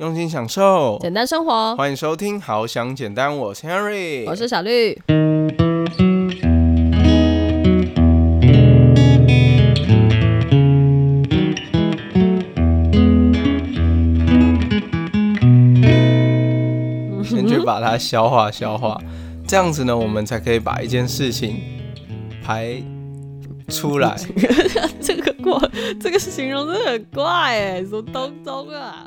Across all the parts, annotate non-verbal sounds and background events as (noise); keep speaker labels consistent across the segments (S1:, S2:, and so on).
S1: 用心享受，
S2: 简单生活。
S1: 欢迎收听《好想简单》，我是 Henry，
S2: 我是小绿。
S1: 先去把它消化消化，这样子呢，我们才可以把一件事情排出来。(laughs)
S2: 这个过，这个形容真的很怪哎，什么东东啊？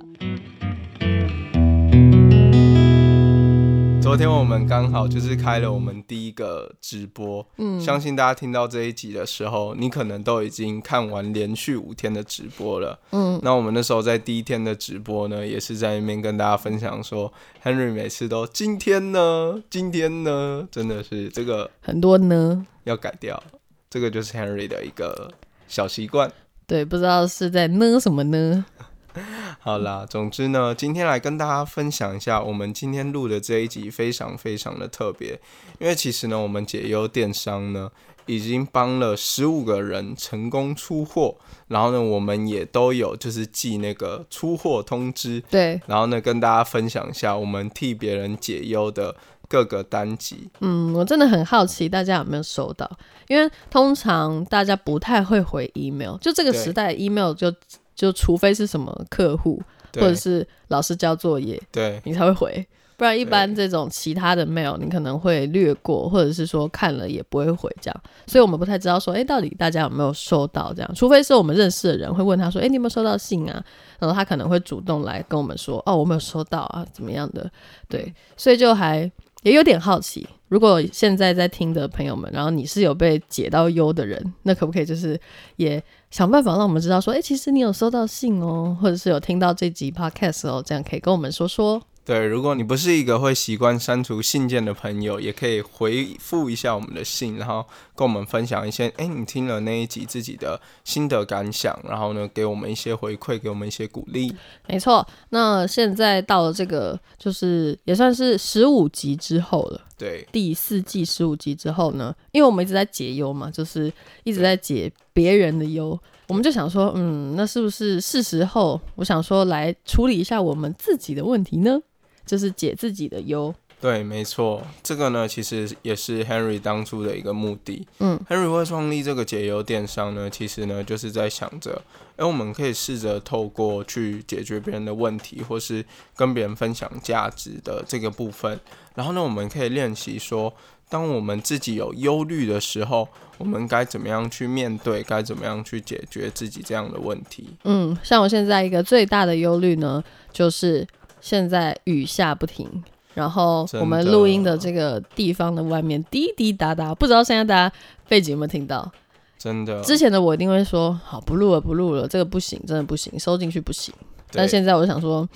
S1: 昨天我们刚好就是开了我们第一个直播，嗯，相信大家听到这一集的时候，你可能都已经看完连续五天的直播了，嗯，那我们那时候在第一天的直播呢，也是在那边跟大家分享说，Henry 每次都今天呢，今天呢，真的是这个
S2: 很多呢。
S1: 要改掉，这个就是 Henry 的一个小习惯，
S2: 对，不知道是在呢什么呢。(laughs)
S1: 好啦，总之呢，今天来跟大家分享一下，我们今天录的这一集非常非常的特别，因为其实呢，我们解忧电商呢已经帮了十五个人成功出货，然后呢，我们也都有就是寄那个出货通知，
S2: 对，
S1: 然后呢，跟大家分享一下我们替别人解忧的各个单集。
S2: 嗯，我真的很好奇大家有没有收到，因为通常大家不太会回 email，就这个时代 email 就。就除非是什么客户，或者是老师交作业，
S1: 对
S2: 你才会回，不然一般这种其他的 mail 你可能会略过，或者是说看了也不会回这样。所以我们不太知道说，哎，到底大家有没有收到这样？除非是我们认识的人会问他说，哎，你有没有收到信啊？然后他可能会主动来跟我们说，哦，我没有收到啊，怎么样的？对，所以就还也有点好奇。如果现在在听的朋友们，然后你是有被解到忧的人，那可不可以就是也想办法让我们知道说，哎，其实你有收到信哦，或者是有听到这集 podcast 哦，这样可以跟我们说说。
S1: 对，如果你不是一个会习惯删除信件的朋友，也可以回复一下我们的信，然后跟我们分享一些，哎，你听了那一集自己的心得感想，然后呢，给我们一些回馈，给我们一些鼓励。
S2: 没错，那现在到了这个，就是也算是十五集之后了。
S1: 对，
S2: 第四季十五集之后呢，因为我们一直在解忧嘛，就是一直在解别人的忧，我们就想说，嗯，那是不是是时候，我想说来处理一下我们自己的问题呢？就是解自己的忧，
S1: 对，没错，这个呢，其实也是 Henry 当初的一个目的。嗯，Henry 会创立这个解忧电商呢，其实呢，就是在想着，哎，我们可以试着透过去解决别人的问题，或是跟别人分享价值的这个部分，然后呢，我们可以练习说，当我们自己有忧虑的时候，我们该怎么样去面对，该怎么样去解决自己这样的问题。
S2: 嗯，像我现在一个最大的忧虑呢，就是。现在雨下不停，然后我们录音的这个地方的外面滴滴答答，不知道现在大家背景有没有听到？
S1: 真的，
S2: 之前的我一定会说好不录了，不录了，这个不行，真的不行，收进去不行。但现在我想说。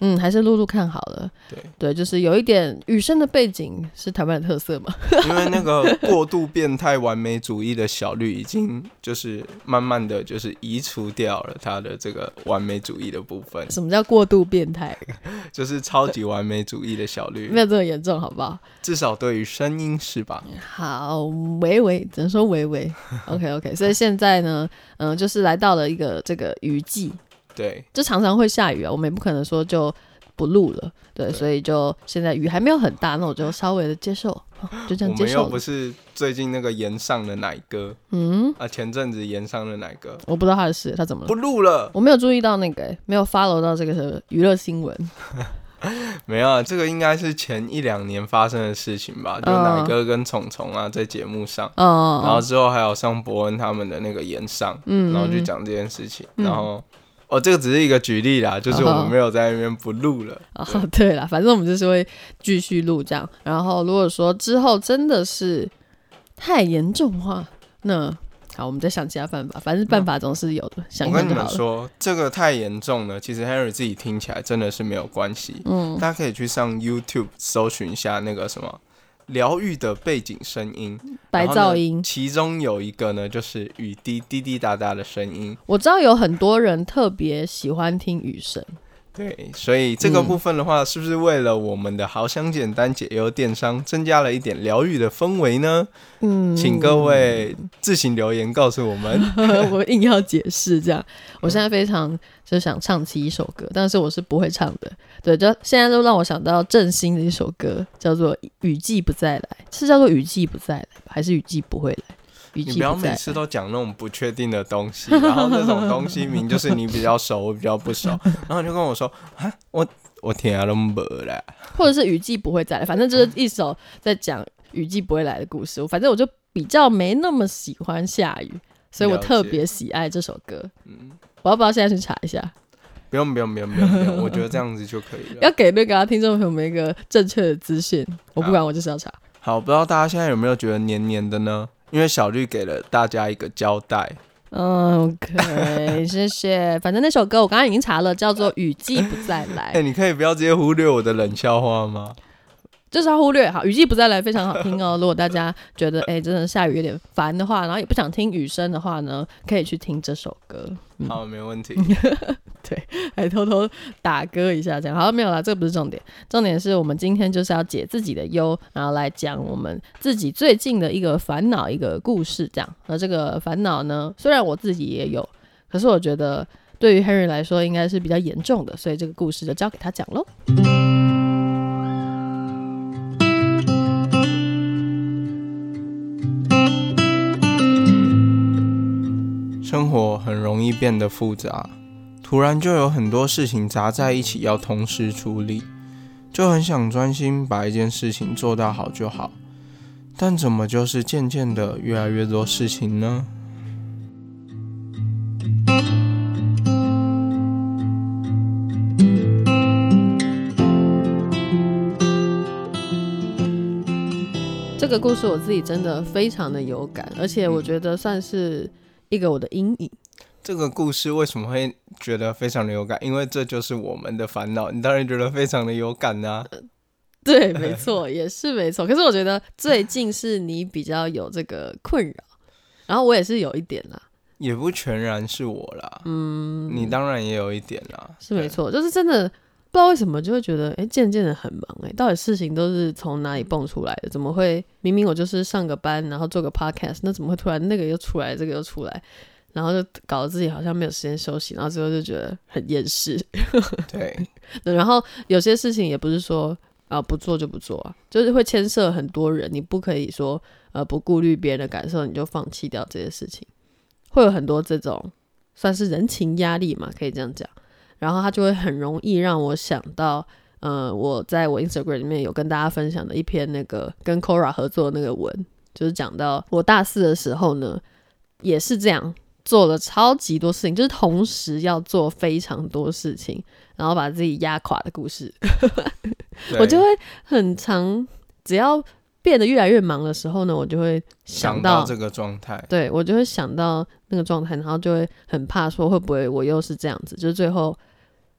S2: 嗯，还是录录看好了。
S1: 对
S2: 对，就是有一点雨声的背景是台湾的特色嘛。(laughs)
S1: 因为那个过度变态完美主义的小绿已经就是慢慢的就是移除掉了他的这个完美主义的部分。
S2: 什么叫过度变态？(laughs)
S1: 就是超级完美主义的小绿。
S2: 没有这么严重，好不好？
S1: 至少对于声音是吧？
S2: 好，微微只能说微微。OK OK，所以现在呢，嗯，就是来到了一个这个雨季。
S1: 对，
S2: 就常常会下雨啊，我们也不可能说就不录了，对，所以就现在雨还没有很大，那我就稍微的接受，就这样接受。
S1: 我们又不是最近那个岩上的奶哥，嗯啊，前阵子岩上的奶哥，
S2: 我不知道他的事，他怎么了？
S1: 不录了？
S2: 我没有注意到那个，没有 follow 到这个娱乐新闻。(laughs)
S1: 没有，这个应该是前一两年发生的事情吧？就奶哥跟虫虫啊，在节目上，然后之后还有上伯恩他们的那个岩上，嗯然后就讲这件事情，然后。哦，这个只是一个举例啦，就是我们没有在那边不录了。
S2: 哦，对 (laughs) 了，反正我们就是会继续录这样。然后如果说之后真的是太严重的话，那好，我们再想其他办法。反正办法总是有的。
S1: 我跟你们说，这个太严重了，其实 Harry 自己听起来真的是没有关系。嗯，大家可以去上 YouTube 搜寻一下那个什么。疗愈的背景声音，
S2: 白噪音，
S1: 其中有一个呢，就是雨滴滴滴答答的声音。
S2: 我知道有很多人特别喜欢听雨声，
S1: 对，所以这个部分的话，是不是为了我们的好想简单解忧电商增加了一点疗愈的氛围呢？嗯，请各位自行留言告诉我们。(laughs)
S2: 我硬要解释这样，我现在非常就想唱起一首歌，但是我是不会唱的。对，就现在都让我想到郑兴的一首歌，叫做《雨季不再来》，是叫做《雨季不再来》，还是雨季不会来？
S1: 你不要每次都讲那种不确定的东西，然后那种东西名就是你比较熟，我比较不熟，(laughs) 然后就跟我说啊，我我听了没了，
S2: 或者是雨季不会再来，反正就是一首在讲雨季不会来的故事。反正我就比较没那么喜欢下雨，所以我特别喜爱这首歌。嗯，我要不要现在去查一下？
S1: 不用不用不用不用不用，我觉得这样子就可以了。
S2: 要给那个听众朋友们一个正确的资讯，我不管，我就是要查。
S1: 好，不知道大家现在有没有觉得黏黏的呢？因为小绿给了大家一个交代。
S2: 嗯 OK，(laughs) 谢谢。反正那首歌我刚刚已经查了，叫做《雨季不再来》。
S1: 哎，你可以不要直接忽略我的冷笑话吗？
S2: 就是要忽略好，雨季不再来非常好听哦。如果大家觉得哎真的下雨有点烦的话，然后也不想听雨声的话呢，可以去听这首歌。
S1: 好，没问题。(laughs)
S2: 对，还偷偷打歌一下这样。好，没有啦，这个不是重点，重点是我们今天就是要解自己的忧，然后来讲我们自己最近的一个烦恼一个故事这样。那这个烦恼呢，虽然我自己也有，可是我觉得对于 Henry 来说应该是比较严重的，所以这个故事就交给他讲喽。
S1: 生活很容易变得复杂，突然就有很多事情砸在一起要同时处理，就很想专心把一件事情做到好就好，但怎么就是渐渐的越来越多事情呢？
S2: 这个故事我自己真的非常的有感，而且我觉得算是。一个我的阴影。
S1: 这个故事为什么会觉得非常的有感？因为这就是我们的烦恼。你当然觉得非常的有感呐。
S2: 对，没错，也是没错。可是我觉得最近是你比较有这个困扰，然后我也是有一点啦。
S1: 也不全然是我啦。嗯，你当然也有一点啦。
S2: 是没错，就是真的不知道为什么就会觉得，哎，渐渐的很忙。哎，到底事情都是从哪里蹦出来的？怎么会明明我就是上个班，然后做个 podcast，那怎么会突然那个又出来，这个又出来？然后就搞得自己好像没有时间休息，然后最后就觉得很厌世。(laughs)
S1: 对，
S2: 然后有些事情也不是说啊不做就不做啊，就是会牵涉很多人，你不可以说呃不顾虑别人的感受你就放弃掉这些事情，会有很多这种算是人情压力嘛，可以这样讲。然后他就会很容易让我想到，呃，我在我 Instagram 里面有跟大家分享的一篇那个跟 Kora 合作的那个文，就是讲到我大四的时候呢，也是这样。做了超级多事情，就是同时要做非常多事情，然后把自己压垮的故事。(laughs) 我就会很长，只要变得越来越忙的时候呢，我就会
S1: 想
S2: 到
S1: 这个状态。
S2: 对我就会想到那个状态，然后就会很怕说会不会我又是这样子，就是最后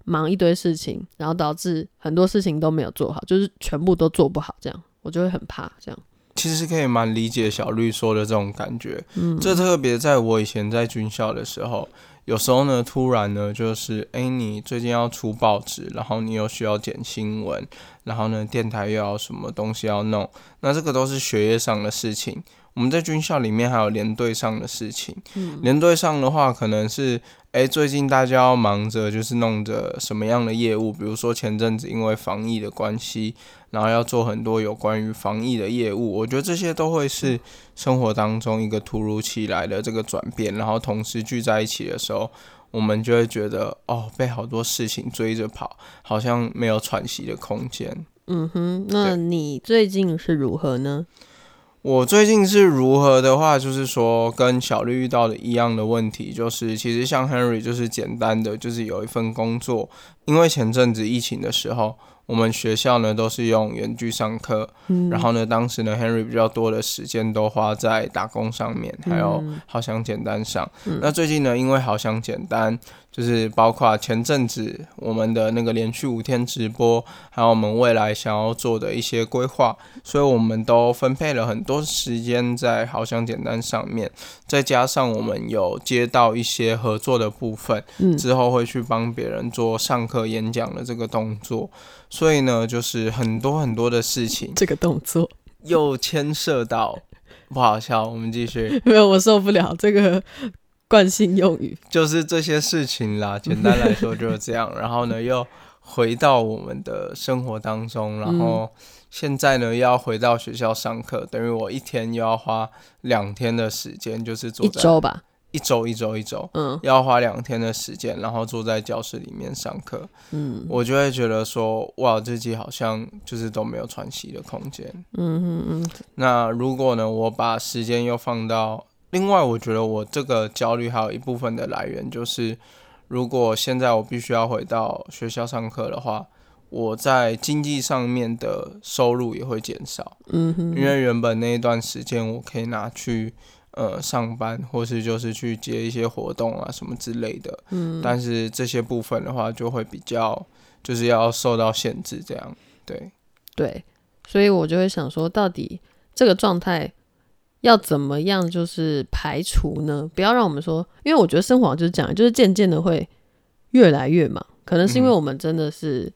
S2: 忙一堆事情，然后导致很多事情都没有做好，就是全部都做不好，这样我就会很怕这样。
S1: 其实可以蛮理解小绿说的这种感觉，嗯，这特别在我以前在军校的时候，有时候呢，突然呢，就是哎，你最近要出报纸，然后你又需要剪新闻，然后呢，电台又要什么东西要弄，那这个都是学业上的事情。我们在军校里面还有连队上的事情，嗯，连队上的话，可能是哎，最近大家要忙着就是弄着什么样的业务，比如说前阵子因为防疫的关系。然后要做很多有关于防疫的业务，我觉得这些都会是生活当中一个突如其来的这个转变，然后同时聚在一起的时候，我们就会觉得哦，被好多事情追着跑，好像没有喘息的空间。
S2: 嗯哼，那你最近是如何呢？
S1: 我最近是如何的话，就是说跟小绿遇到的一样的问题，就是其实像 Henry 就是简单的，就是有一份工作，因为前阵子疫情的时候。我们学校呢都是用远距上课，然后呢，当时呢，Henry 比较多的时间都花在打工上面，还有好想简单上。那最近呢，因为好想简单。就是包括前阵子我们的那个连续五天直播，还有我们未来想要做的一些规划，所以我们都分配了很多时间在好想简单上面，再加上我们有接到一些合作的部分，之后会去帮别人做上课演讲的这个动作，所以呢，就是很多很多的事情，
S2: 这个动作
S1: 又牵涉到不好笑，我们继续，(laughs)
S2: 没有我受不了这个。惯性用语。
S1: 就是这些事情啦，(laughs) 简单来说就是这样。然后呢，又回到我们的生活当中，然后现在呢，又要回到学校上课，等于我一天又要花两天的时间，就是坐在
S2: 一周吧，
S1: 一周一周一周，嗯，要花两天的时间，然后坐在教室里面上课，嗯，我就会觉得说，哇，自己好像就是都没有喘息的空间，嗯嗯嗯。那如果呢，我把时间又放到另外，我觉得我这个焦虑还有一部分的来源就是，如果现在我必须要回到学校上课的话，我在经济上面的收入也会减少。嗯哼，因为原本那一段时间我可以拿去呃上班，或是就是去接一些活动啊什么之类的。嗯，但是这些部分的话就会比较就是要受到限制，这样对
S2: 对，所以我就会想说，到底这个状态。要怎么样就是排除呢？不要让我们说，因为我觉得生活就是这样，就是渐渐的会越来越忙。可能是因为我们真的是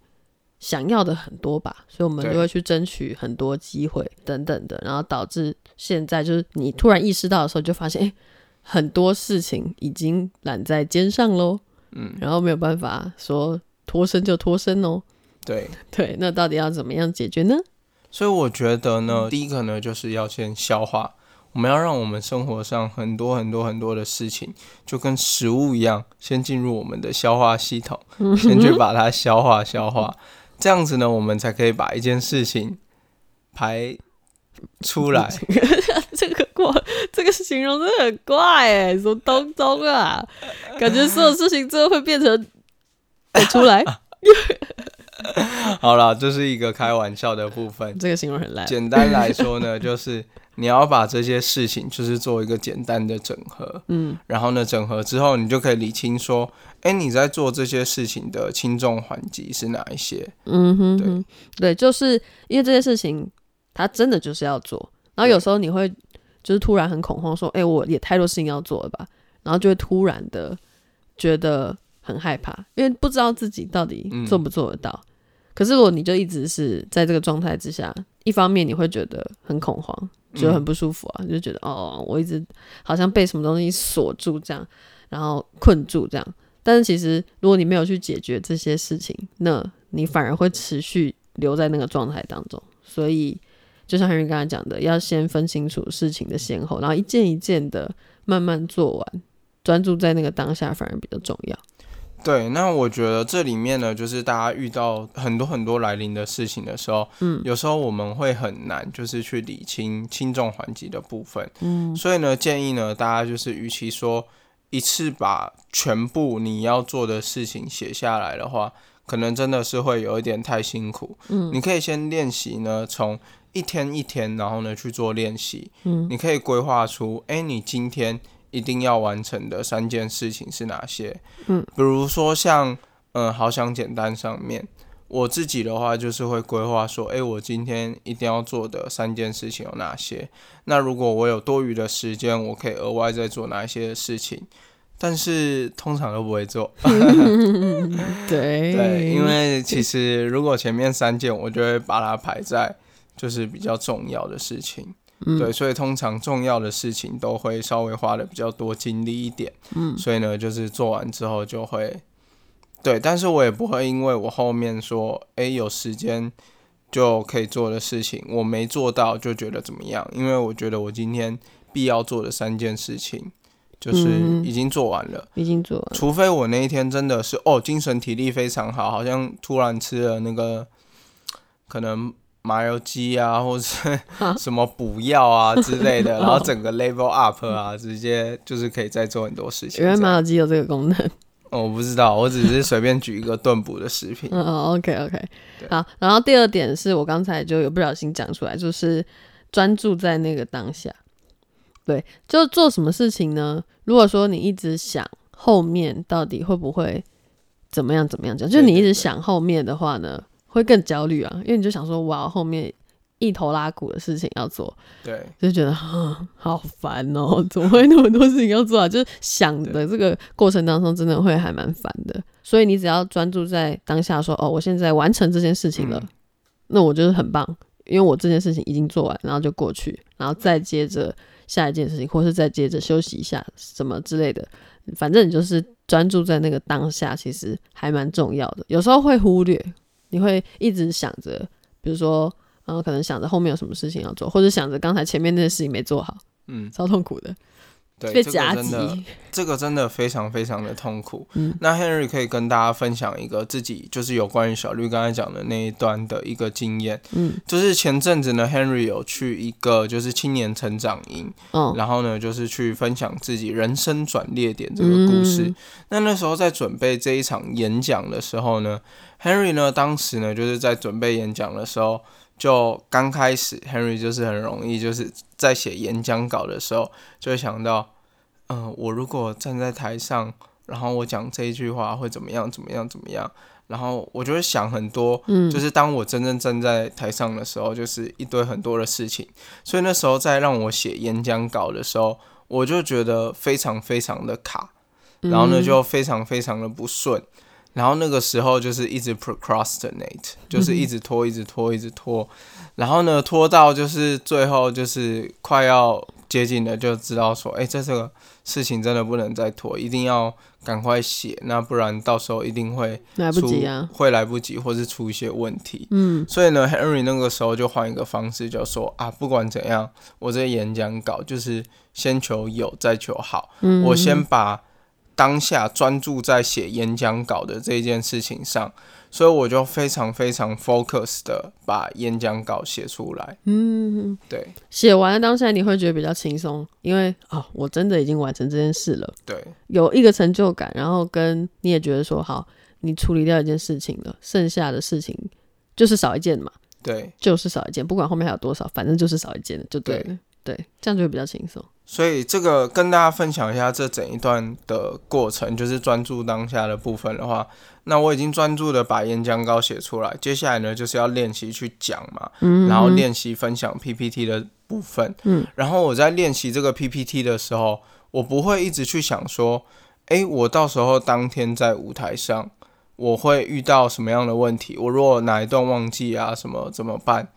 S2: 想要的很多吧，所以我们就会去争取很多机会等等的，然后导致现在就是你突然意识到的时候，就发现哎，很多事情已经揽在肩上喽。嗯，然后没有办法说脱身就脱身哦。
S1: 对 (laughs)
S2: 对，那到底要怎么样解决呢？
S1: 所以我觉得呢，第一个呢，就是要先消化。我们要让我们生活上很多很多很多的事情，就跟食物一样，先进入我们的消化系统，先去把它消化消化，这样子呢，我们才可以把一件事情排出来。(laughs)
S2: 这个过，这个形容真的很怪哎，什么东东啊？感觉所有事情最后会变成排出来。(laughs)
S1: 好了，这是一个开玩笑的部分。(laughs)
S2: 这个形容很烂。
S1: 简单来说呢，就是。你要把这些事情就是做一个简单的整合，嗯，然后呢，整合之后，你就可以理清说，哎，你在做这些事情的轻重缓急是哪一些？嗯哼，
S2: 对，对，就是因为这些事情，他真的就是要做，然后有时候你会就是突然很恐慌，说，哎，我也太多事情要做了吧，然后就会突然的觉得很害怕，因为不知道自己到底做不做得到。可是如果你就一直是在这个状态之下，一方面你会觉得很恐慌。就很不舒服啊，就觉得哦，我一直好像被什么东西锁住这样，然后困住这样。但是其实如果你没有去解决这些事情，那你反而会持续留在那个状态当中。所以就像 Henry 刚才讲的，要先分清楚事情的先后，然后一件一件的慢慢做完，专注在那个当下反而比较重要。
S1: 对，那我觉得这里面呢，就是大家遇到很多很多来临的事情的时候，嗯，有时候我们会很难，就是去理清轻重缓急的部分，嗯，所以呢，建议呢，大家就是，与其说一次把全部你要做的事情写下来的话，可能真的是会有一点太辛苦，嗯，你可以先练习呢，从一天一天，然后呢去做练习，嗯，你可以规划出，哎，你今天。一定要完成的三件事情是哪些？嗯，比如说像，嗯，好想简单上面，我自己的话就是会规划说，哎，我今天一定要做的三件事情有哪些？那如果我有多余的时间，我可以额外再做哪一些事情？但是通常都不会做。(laughs) (laughs)
S2: 对
S1: 对，因为其实如果前面三件，我就会把它排在就是比较重要的事情。对，所以通常重要的事情都会稍微花的比较多精力一点。嗯，所以呢，就是做完之后就会，对，但是我也不会因为我后面说，哎，有时间就可以做的事情，我没做到就觉得怎么样？因为我觉得我今天必要做的三件事情，就是已经做完了，
S2: 已经做完。
S1: 除非我那一天真的是哦，精神体力非常好，好像突然吃了那个可能。麻油鸡啊，或者是 (laughs) 什么补药啊之类的，(laughs) 然后整个 level up 啊，直接就是可以再做很多事情。
S2: 原来麻油鸡有这个功能，
S1: 哦我不知道，我只是随便举一个炖补的食品。(laughs)
S2: 嗯嗯，OK OK，好。然后第二点是我刚才就有不小心讲出来，就是专注在那个当下。对，就做什么事情呢？如果说你一直想后面到底会不会怎么样怎么样讲，就是你一直想后面的话呢，会更焦虑啊，因为你就想说哇，后面一头拉骨的事情要做，
S1: 对
S2: 就觉得啊，好烦哦，怎么会那么多事情要做啊？就是想的这个过程当中，真的会还蛮烦的。所以你只要专注在当下说，哦，我现在完成这件事情了，
S1: 嗯
S2: 那我就是很棒，因为我这件事情已经做完，然后就过去，然后再接着下一件事情，或是再接着休息一下什么之类的。反正你就是专注在那个当下，其实还蛮重要的。有时候会忽略，你会一直想着，比如说，然后可能想着后面有什么事情要做，或者想着刚才前面那些事情没做好，
S1: 嗯，
S2: 超痛苦的，
S1: 对，这个
S2: 被夹击。
S1: 真的这个真的非常非常的痛苦。
S2: 嗯
S1: 那 Henry 可以跟大家分享一个自己就是有关于小绿刚才讲的那一段的一个经验，
S2: 嗯
S1: 就是前阵子呢，Henry 有去一个就是青年成长营，
S2: 哦，
S1: 然后呢就是去分享自己人生转捩点这个故事。
S2: 嗯
S1: 那那时候在准备这一场演讲的时候呢，Henry 呢当时呢就是在准备演讲的时候。就刚开始，Henry 就是很容易，就是在写演讲稿的时候，就会想到，嗯、我如果站在台上，然后我讲这一句话会怎么样，怎么样，怎么样，然后我就会想很多，
S2: 嗯。
S1: 就是当我真正站在台上的时候，就是一堆很多的事情，所以那时候在让我写演讲稿的时候，我就觉得非常非常的卡，然后呢
S2: 嗯。
S1: 就非常非常的不顺，然后那个时候就是一直 procrastinate，就是一直拖，一直拖，一直拖，然后呢拖到就是最后就是快要接近了，就知道说，哎，这这个事情真的不能再拖，一定要赶快写，那不然到时候一定会 (laughs)
S2: 来不及啊，
S1: 会来不及，或是出一些问题。
S2: 嗯
S1: 所以呢，Henry 那个时候就换一个方式，就说啊，不管怎样，我这演讲稿就是先求有，再求好。
S2: 嗯，
S1: 我先把当下专注在写演讲稿的这件事情上，所以我就非常非常 focus 的把演讲稿写出来。
S2: 嗯
S1: 对。
S2: 写完了当下你会觉得比较轻松，因为哦，我真的已经完成这件事了，
S1: 对。
S2: 有一个成就感，然后跟你也觉得说好，你处理掉一件事情了，剩下的事情就是少一件嘛，
S1: 对，
S2: 就是少一件，不管后面还有多少，反正就是少一件就对了。对，这样就会比较轻松。
S1: 所以这个跟大家分享一下这整一段的过程，就是专注当下的部分的话，那我已经专注的把演讲稿写出来，接下来呢就是要练习去讲嘛，
S2: 嗯，
S1: 然后练习分享 PPT 的部分，
S2: 嗯，
S1: 然后我在练习这个 PPT 的时候，我不会一直去想说，诶，我到时候当天在舞台上我会遇到什么样的问题，我如果哪一段忘记啊，什么怎么办？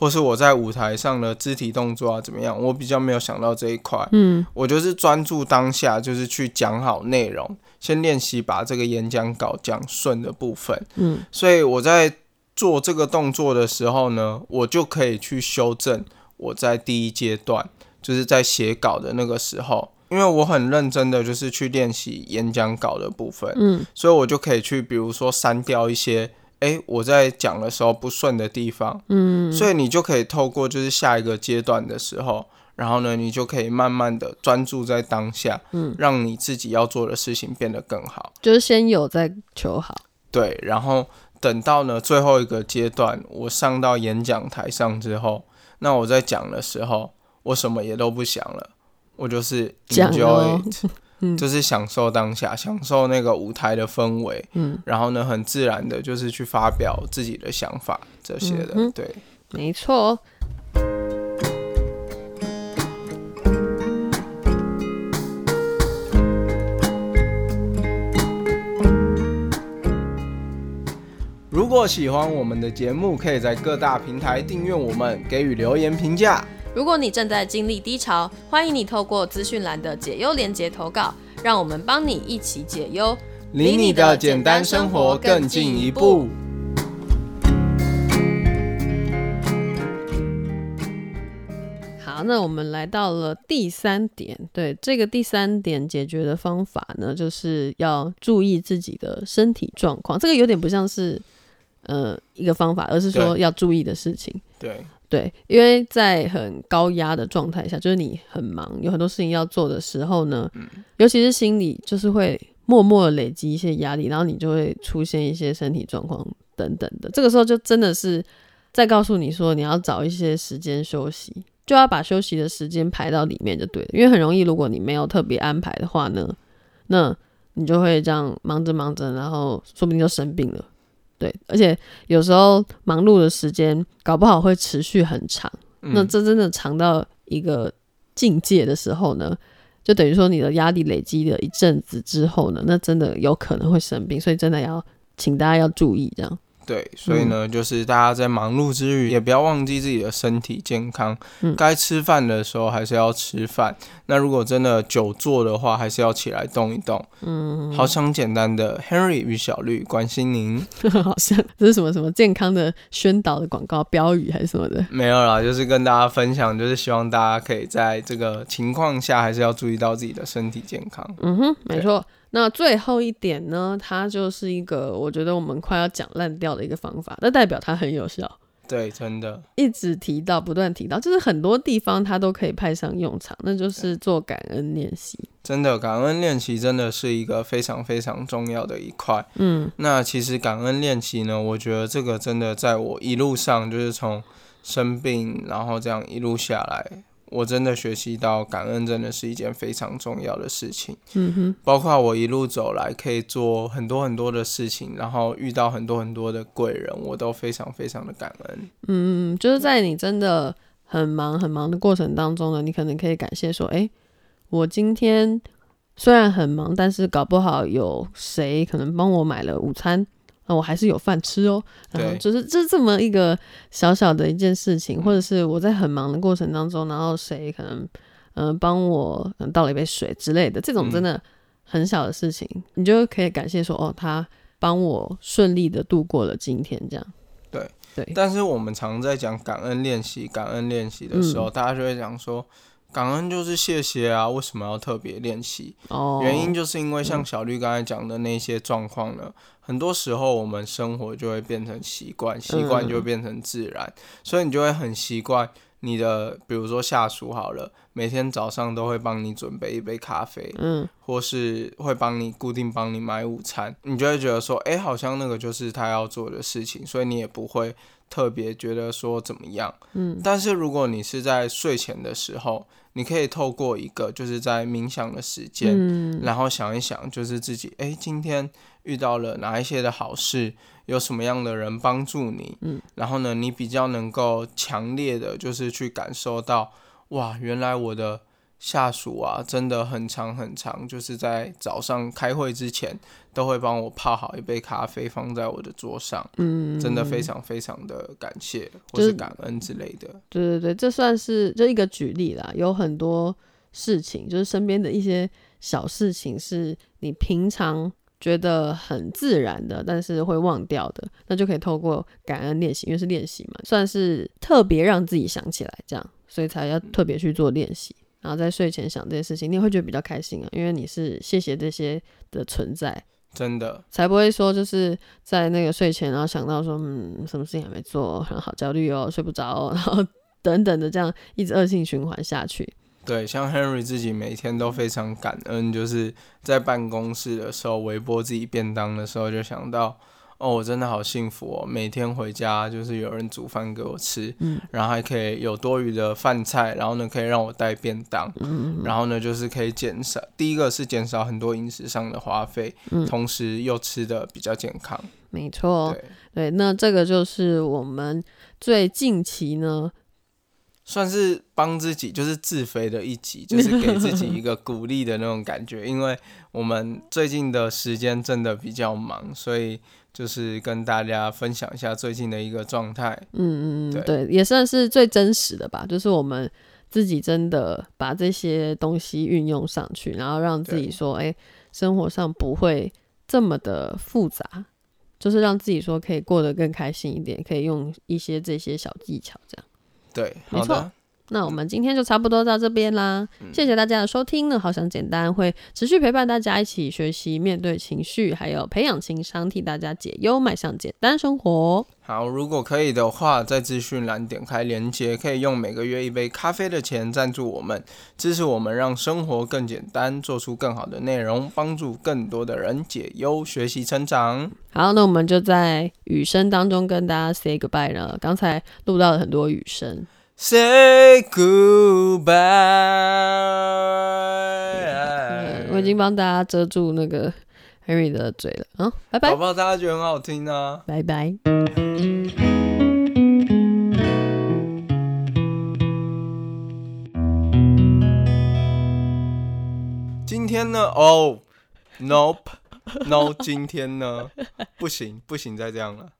S1: 或是我在舞台上的肢体动作啊怎么样？我比较没有想到这一块，
S2: 嗯
S1: 我就是专注当下，就是去讲好内容，先练习把这个演讲稿讲顺的部分。
S2: 嗯
S1: 所以我在做这个动作的时候呢，我就可以去修正我在第一阶段，就是在写稿的那个时候，因为我很认真的就是去练习演讲稿的部分，
S2: 嗯
S1: 所以我就可以去，比如说删掉一些，诶，我在讲的时候不顺的地方，
S2: 嗯，
S1: 所以你就可以透过就是下一个阶段的时候，然后呢，你就可以慢慢的专注在当下，
S2: 嗯，
S1: 让你自己要做的事情变得更好。
S2: 就是先有再求好。
S1: 对，然后等到呢最后一个阶段，我上到演讲台上之后，那我在讲的时候，我什么也都不想了，我就是 enjoy
S2: 嗯
S1: 就是享受当下，享受那个舞台的氛围，
S2: 嗯，
S1: 然后呢很自然的就是去发表自己的想法这些的，
S2: 嗯
S1: 对。
S2: 没错。
S1: 如果喜欢我们的节目，可以在各大平台订阅我们，给予留言评价。
S2: 如果你正在经历低潮，欢迎你透过资讯栏的解忧连接投稿，让我们帮你一起解忧，
S1: 离你的简单生活更进一步。
S2: 好，那我们来到了第三点，对这个第三点解决的方法呢，就是要注意自己的身体状况。这个有点不像是呃一个方法，而是说要注意的事情。
S1: 对，
S2: 对，因为在很高压的状态下，就是你很忙，有很多事情要做的时候呢，尤其是心里就是会默默的累积一些压力，然后你就会出现一些身体状况等等的。这个时候就真的是在告诉你说，你要找一些时间休息，就要把休息的时间排到里面就对了。因为很容易，如果你没有特别安排的话呢，那你就会这样忙着忙着，然后说不定就生病了。对，而且有时候忙碌的时间搞不好会持续很长，那这真的长到一个境界的时候呢，就等于说你的压力累积了一阵子之后呢，那真的有可能会生病，所以真的要请大家要注意这样。
S1: 对，所以呢，就是大家在忙碌之余，也不要忘记自己的身体健康。嗯，该吃饭的时候还是要吃饭。那如果真的久坐的话，还是要起来动一动。嗯，好想简单的 Henry 与小绿关心您。(laughs)
S2: 好像这是什么什么健康的宣导的广告标语还是什么的？
S1: 没有啦，就是跟大家分享，就是希望大家可以在这个情况下，还是要注意到自己的身体健康。
S2: 嗯哼，没错。那最后一点呢，它就是一个我觉得我们快要讲烂掉的一个方法，那代表它很有效。
S1: 对，真的，
S2: 一直提到，不断提到，就是很多地方它都可以派上用场，那就是做感恩练习。
S1: 真的，感恩练习真的是一个非常非常重要的一块。嗯，那其实感恩练习呢，我觉得这个真的在我一路上，就是从生病，然后这样一路下来。我真的学习到感恩，真的是一件非常重要的事情。嗯哼，包括我一路走来，可以做很多很多的事情，然后遇到很多很多的贵人，我都非常非常的感恩。
S2: 嗯，就是在你真的很忙很忙的过程当中呢，你可能可以感谢说：“哎，我今天虽然很忙，但是搞不好有谁可能帮我买了午餐。”我还是有饭吃哦，然后就是这这么一个小小的一件事情，或者是我在很忙的过程当中，然后谁可能嗯帮我倒了一杯水之类的，这种真的很小的事情，你就可以感谢说哦，他帮我顺利的度过了今天这样。
S1: 对。
S2: 对，
S1: 但是我们常在讲感恩练习、感恩练习的时候，大家就会讲说。感恩就是谢谢啊，为什么要特别练习？哦，原因就是因为像小绿刚才讲的那些状况呢，很多时候我们生活就会变成习惯，习惯就变成自然，所以你就会很习惯你的，比如说下属好了，每天早上都会帮你准备一杯咖啡，嗯，或是会帮你固定帮你买午餐，你就会觉得说，哎，好像那个就是他要做的事情，所以你也不会特别觉得说怎么样，嗯，但是如果你是在睡前的时候。你可以透过一个就是在冥想的时间，然后想一想，就是自己哎，今天遇到了哪一些的好事，有什么样的人帮助你，嗯，然后呢，你比较能够强烈的，就是去感受到，哇，原来我的。下属啊，真的很长很长，就是在早上开会之前，都会帮我泡好一杯咖啡放在我的桌上，嗯，真的非常非常的感谢或是感恩之类的。
S2: 对对对，这算是就一个举例啦，有很多事情，就是身边的一些小事情，是你平常觉得很自然的，但是会忘掉的，那就可以透过感恩练习，因为是练习嘛，算是特别让自己想起来，这样，所以才要特别去做练习。然后在睡前想这些事情，你会觉得比较开心啊，因为你是谢谢这些的存在，
S1: 真的
S2: 才不会说就是在那个睡前，然后想到说，嗯，什么事情还没做，然后好焦虑哦，睡不着，然后等等的这样一直恶性循环下去。
S1: 对，像 Henry 自己每天都非常感恩，就是在办公室的时候，微波自己便当的时候，就想到。哦，我真的好幸福哦！每天回家就是有人煮饭给我吃，嗯，然后还可以有多余的饭菜，然后呢可以让我带便当，嗯然后呢就是可以减少，第一个是减少很多饮食上的花费，嗯，同时又吃的比较健康，
S2: 没错，对对，那这个就是我们最近期呢，
S1: 算是帮自己就是自肥的一集，(laughs) 就是给自己一个鼓励的那种感觉，因为我们最近的时间真的比较忙，所以。就是跟大家分享一下最近的一个状态，
S2: 嗯嗯对，也算是最真实的吧。就是我们自己真的把这些东西运用上去，然后让自己说，哎，生活上不会这么的复杂，就是让自己说可以过得更开心一点，可以用一些这些小技巧，这样。
S1: 对，没错。
S2: 那我们今天就差不多到这边啦，谢谢大家的收听呢。好想简单会持续陪伴大家一起学习面对情绪，还有培养情商，替大家解忧，迈向简单生活。
S1: 好，如果可以的话，在资讯栏点开链接，可以用每个月一杯咖啡的钱赞助我们，支持我们，让生活更简单，做出更好的内容，帮助更多的人解忧、学习、成长。
S2: 好，那我们就在雨声当中跟大家 say goodbye 了。刚才录到了很多雨声。
S1: Say goodbye。
S2: 我已经帮大家遮住那个 Henry 的嘴了。嗯，拜拜。
S1: 好不好？大家觉得很好听啊。
S2: 拜拜。
S1: 今天呢？哦，Nope，No，今天呢？不行，不行，再这样了。